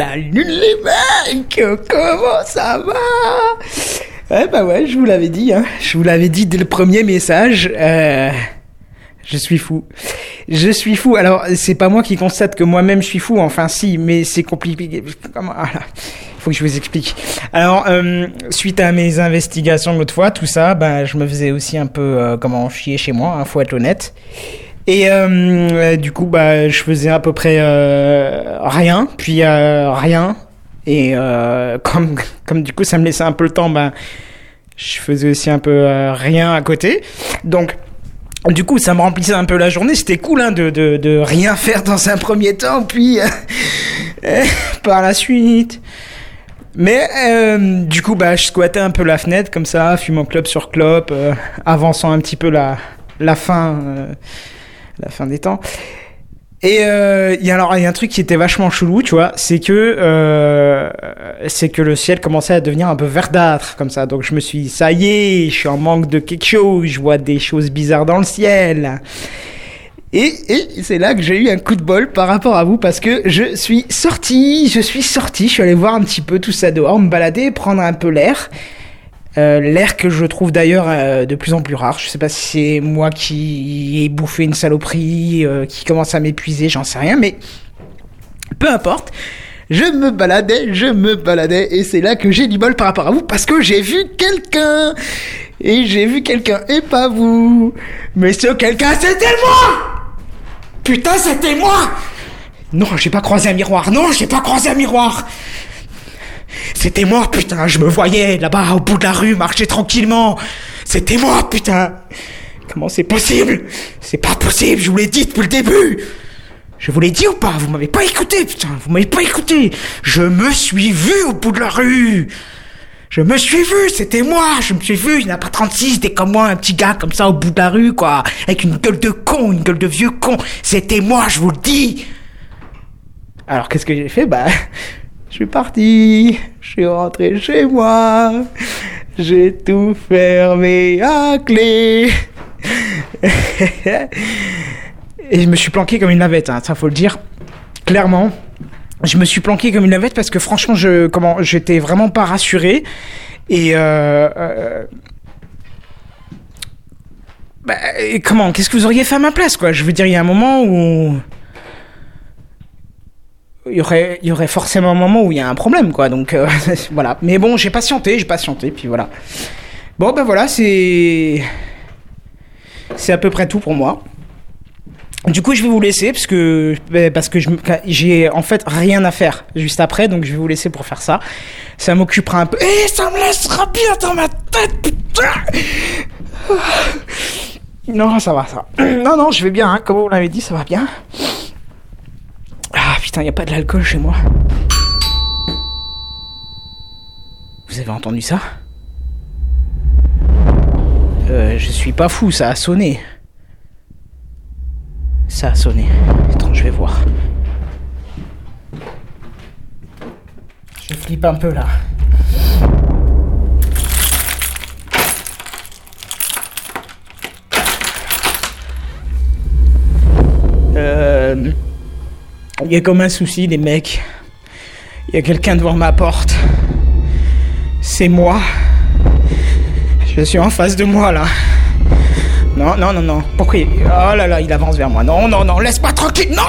Salut les mecs Comment ça va? Ouais bah ouais, je vous l'avais dit, hein. Je vous l'avais dit dès le premier message. Euh, je suis fou. Je suis fou. Alors, c'est pas moi qui constate que moi-même je suis fou. Enfin, si, mais c'est compliqué. Comment voilà. Faut que je vous explique. Alors, euh, suite à mes investigations l'autre fois, tout ça, ben, je me faisais aussi un peu euh, comment chier chez moi. Hein, faut être honnête. Et euh, du coup, bah, je faisais à peu près euh, rien, puis euh, rien. Et euh, comme, comme du coup, ça me laissait un peu le temps, bah, je faisais aussi un peu euh, rien à côté. Donc, du coup, ça me remplissait un peu la journée. C'était cool hein, de, de, rien faire dans un premier temps, puis euh, par la suite. Mais euh, du coup, bah, je squattais un peu la fenêtre comme ça, fumant clope sur clope, euh, avançant un petit peu la, la fin, euh, la fin des temps. Et euh, a alors il y a un truc qui était vachement chelou, tu vois, c'est que euh, c'est que le ciel commençait à devenir un peu verdâtre comme ça. Donc je me suis dit, ça y est, je suis en manque de quelque chose, je vois des choses bizarres dans le ciel. Et, et c'est là que j'ai eu un coup de bol par rapport à vous parce que je suis sorti, je suis sorti, je suis allé voir un petit peu tout ça dehors, me balader, prendre un peu l'air. Euh, l'air que je trouve d'ailleurs euh, de plus en plus rare. Je sais pas si c'est moi qui ai bouffé une saloperie, euh, qui commence à m'épuiser, j'en sais rien, mais peu importe. Je me baladais, je me baladais, et c'est là que j'ai du bol par rapport à vous parce que j'ai vu quelqu'un. Et j'ai vu quelqu'un, et pas vous. Mais ce quelqu'un, c'était moi Putain, c'était moi Non, j'ai pas croisé un miroir, non, j'ai pas croisé un miroir c'était moi, putain, je me voyais là-bas au bout de la rue marcher tranquillement. C'était moi, putain. Comment c'est possible? C'est pas possible, je vous l'ai dit depuis le début. Je vous l'ai dit ou pas? Vous m'avez pas écouté, putain, vous m'avez pas écouté. Je me suis vu au bout de la rue. Je me suis vu, c'était moi, je me suis vu, il n'y en a pas 36, des comme moi, un petit gars comme ça au bout de la rue, quoi, avec une gueule de con, une gueule de vieux con. C'était moi, je vous le dis. Alors qu'est-ce que j'ai fait? Bah, je suis parti, je suis rentré chez moi, j'ai tout fermé à clé. Et je me suis planqué comme une navette, hein, ça faut le dire. Clairement, je me suis planqué comme une navette parce que franchement, je, comment, j'étais vraiment pas rassuré. Et euh, euh, bah, et comment, qu'est-ce que vous auriez fait à ma place, quoi? Je veux dire, il y a un moment où y aurait, il y aurait forcément un moment où il y a un problème, quoi. Donc euh, voilà. Mais bon, j'ai patienté, j'ai patienté, puis voilà. Bon, ben voilà, c'est, c'est à peu près tout pour moi. Du coup, je vais vous laisser parce que ben, parce que j'ai en fait rien à faire juste après, donc je vais vous laisser pour faire ça. Ça m'occupera un peu. Et ça me laissera bien dans ma tête, putain. Non, ça va, ça. Non, non, je vais bien. Hein, comme vous l'avez dit, ça va bien. Putain, y a pas de l'alcool chez moi. Vous avez entendu ça? Euh, je suis pas fou, ça a sonné. Ça a sonné. Attends, je vais voir. Je flippe un peu là. Euh. Il y a comme un souci, les mecs. Il y a quelqu'un devant ma porte. C'est moi. Je suis en face de moi là. Non, non, non, non. Pourquoi. Oh là là, il avance vers moi. Non, non, non, laisse pas tranquille. Non